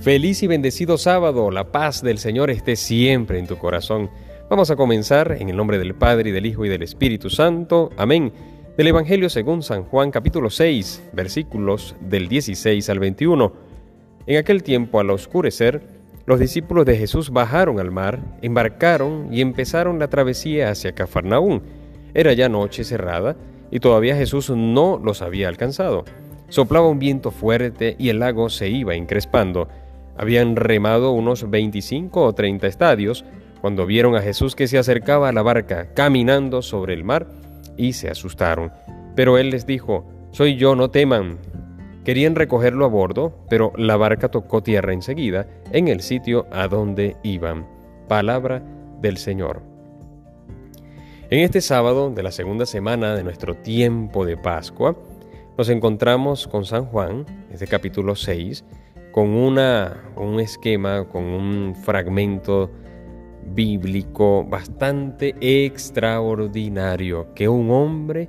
Feliz y bendecido sábado, la paz del Señor esté siempre en tu corazón. Vamos a comenzar en el nombre del Padre y del Hijo y del Espíritu Santo. Amén. Del Evangelio según San Juan capítulo 6, versículos del 16 al 21. En aquel tiempo, al oscurecer, los discípulos de Jesús bajaron al mar, embarcaron y empezaron la travesía hacia Cafarnaún. Era ya noche cerrada y todavía Jesús no los había alcanzado. Soplaba un viento fuerte y el lago se iba encrespando. Habían remado unos 25 o 30 estadios cuando vieron a Jesús que se acercaba a la barca caminando sobre el mar y se asustaron. Pero él les dijo, Soy yo, no teman. Querían recogerlo a bordo, pero la barca tocó tierra enseguida en el sitio a donde iban. Palabra del Señor. En este sábado de la segunda semana de nuestro tiempo de Pascua, nos encontramos con San Juan, este capítulo 6, con una, un esquema, con un fragmento bíblico bastante extraordinario, que un hombre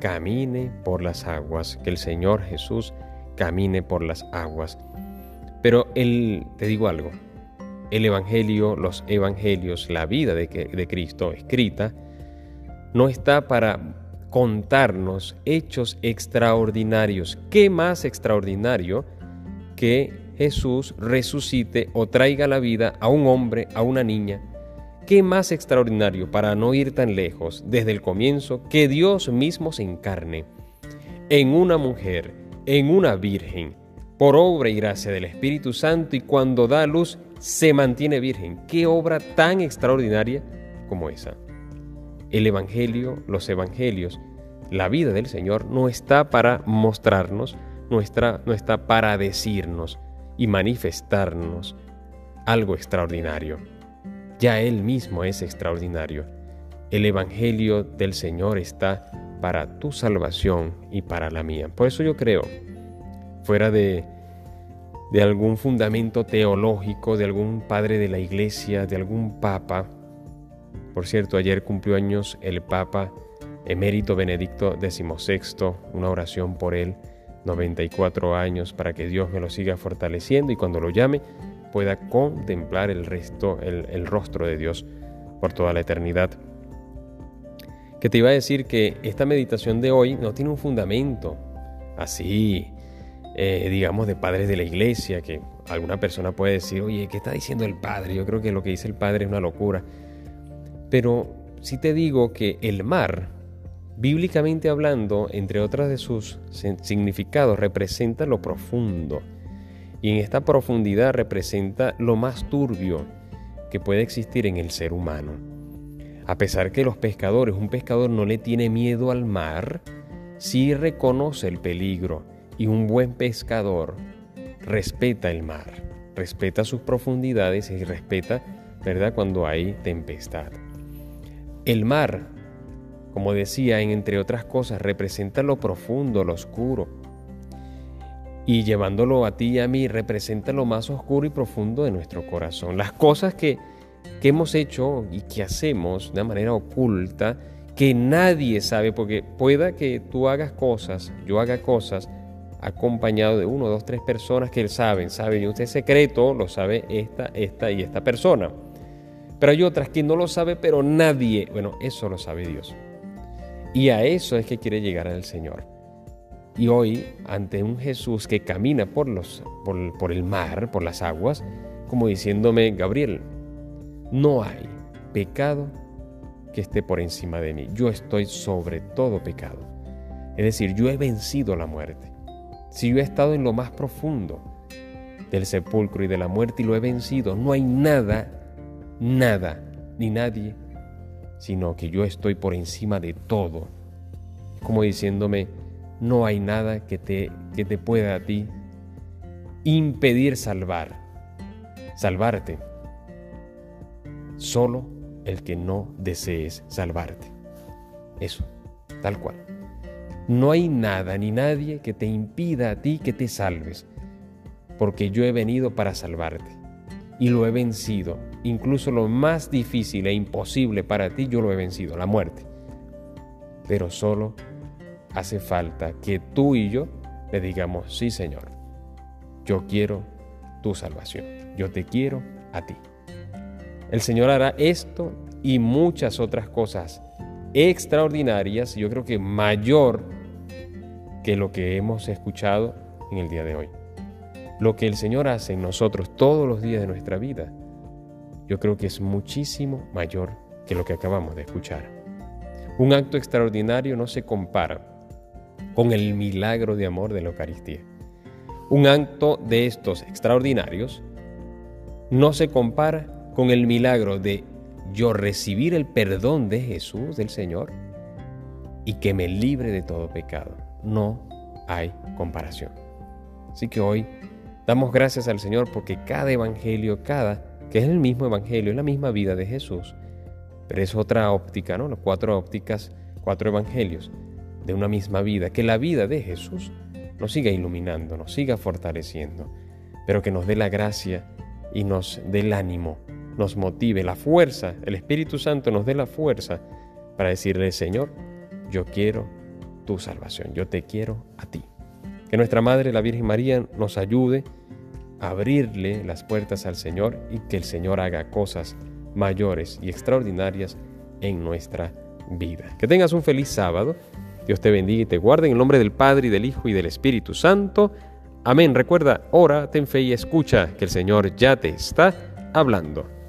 camine por las aguas, que el Señor Jesús camine por las aguas. Pero él, te digo algo, el Evangelio, los Evangelios, la vida de, de Cristo escrita, no está para contarnos hechos extraordinarios. ¿Qué más extraordinario que Jesús resucite o traiga la vida a un hombre, a una niña. ¿Qué más extraordinario para no ir tan lejos desde el comienzo que Dios mismo se encarne en una mujer, en una virgen, por obra y gracia del Espíritu Santo y cuando da luz se mantiene virgen? ¿Qué obra tan extraordinaria como esa? El Evangelio, los Evangelios, la vida del Señor no está para mostrarnos, no está para decirnos, y manifestarnos algo extraordinario. Ya Él mismo es extraordinario. El Evangelio del Señor está para tu salvación y para la mía. Por eso yo creo, fuera de, de algún fundamento teológico, de algún padre de la iglesia, de algún papa, por cierto, ayer cumplió años el Papa emérito Benedicto XVI, una oración por él, 94 años para que Dios me lo siga fortaleciendo y cuando lo llame pueda contemplar el resto, el, rostro de Dios por toda la eternidad. Que te iba a decir que esta meditación de hoy no tiene un fundamento así, eh, digamos, de padres de la iglesia, que alguna persona puede decir, oye, ¿qué está diciendo el padre? Yo creo que lo que dice el padre es una locura. Pero si te digo que el mar, Bíblicamente hablando, entre otras de sus significados, representa lo profundo. Y en esta profundidad representa lo más turbio que puede existir en el ser humano. A pesar que los pescadores, un pescador no le tiene miedo al mar, sí reconoce el peligro y un buen pescador respeta el mar, respeta sus profundidades y respeta, ¿verdad?, cuando hay tempestad. El mar como decía, en entre otras cosas, representa lo profundo, lo oscuro. Y llevándolo a ti y a mí, representa lo más oscuro y profundo de nuestro corazón. Las cosas que, que hemos hecho y que hacemos de manera oculta, que nadie sabe, porque pueda que tú hagas cosas, yo haga cosas, acompañado de uno, dos, tres personas que saben, saben, y usted secreto lo sabe esta, esta y esta persona. Pero hay otras que no lo sabe, pero nadie, bueno, eso lo sabe Dios. Y a eso es que quiere llegar al Señor. Y hoy, ante un Jesús que camina por, los, por, el mar, por las aguas, como diciéndome, Gabriel, no hay pecado que esté por encima de mí. Yo estoy sobre todo pecado. Es decir, yo he vencido la muerte. Si yo he estado en lo más profundo del sepulcro y de la muerte y lo he vencido, no hay nada, nada, ni nadie sino que yo estoy por encima de todo. Como diciéndome, no hay nada que te, que te pueda a ti impedir salvar, salvarte. Solo el que no desees salvarte. Eso, tal cual. No hay nada ni nadie que te impida a ti que te salves, porque yo he venido para salvarte y lo he vencido incluso lo más difícil e imposible para ti, yo lo he vencido, la muerte. Pero solo hace falta que tú y yo le digamos, sí Señor, yo quiero tu salvación. Yo te quiero a ti. El Señor hará esto y muchas otras cosas extraordinarias, yo creo que mayor que lo que hemos escuchado en el día de hoy. Lo que el Señor hace en nosotros todos los días de nuestra vida, yo creo que es muchísimo mayor que lo que acabamos de escuchar. Un acto extraordinario no se compara con el milagro de amor de la Eucaristía. Un acto de estos extraordinarios no se compara con el milagro de yo recibir el perdón de Jesús, del Señor, y que me libre de todo pecado. No hay comparación. Así que hoy damos gracias al Señor porque cada evangelio, cada, que es el mismo evangelio, es la misma vida de Jesús, pero es otra óptica, ¿no? Las cuatro ópticas, cuatro evangelios de una misma vida, que la vida de Jesús nos siga iluminando, nos siga fortaleciendo, pero que nos dé la gracia y nos dé el ánimo nos motive, la fuerza, el Espíritu Santo nos dé la fuerza para decirle, Señor, yo quiero tu salvación, yo te quiero a ti. Que nuestra Madre, la Virgen María, nos ayude a abrirle las puertas al Señor y que el Señor haga cosas mayores y extraordinarias en nuestra vida. Que tengas un feliz sábado. Dios te bendiga y te guarde en el nombre del Padre y del Hijo y del Espíritu Santo. Amén. Recuerda, ora, ten fe y escucha que el Señor ya te está hablando.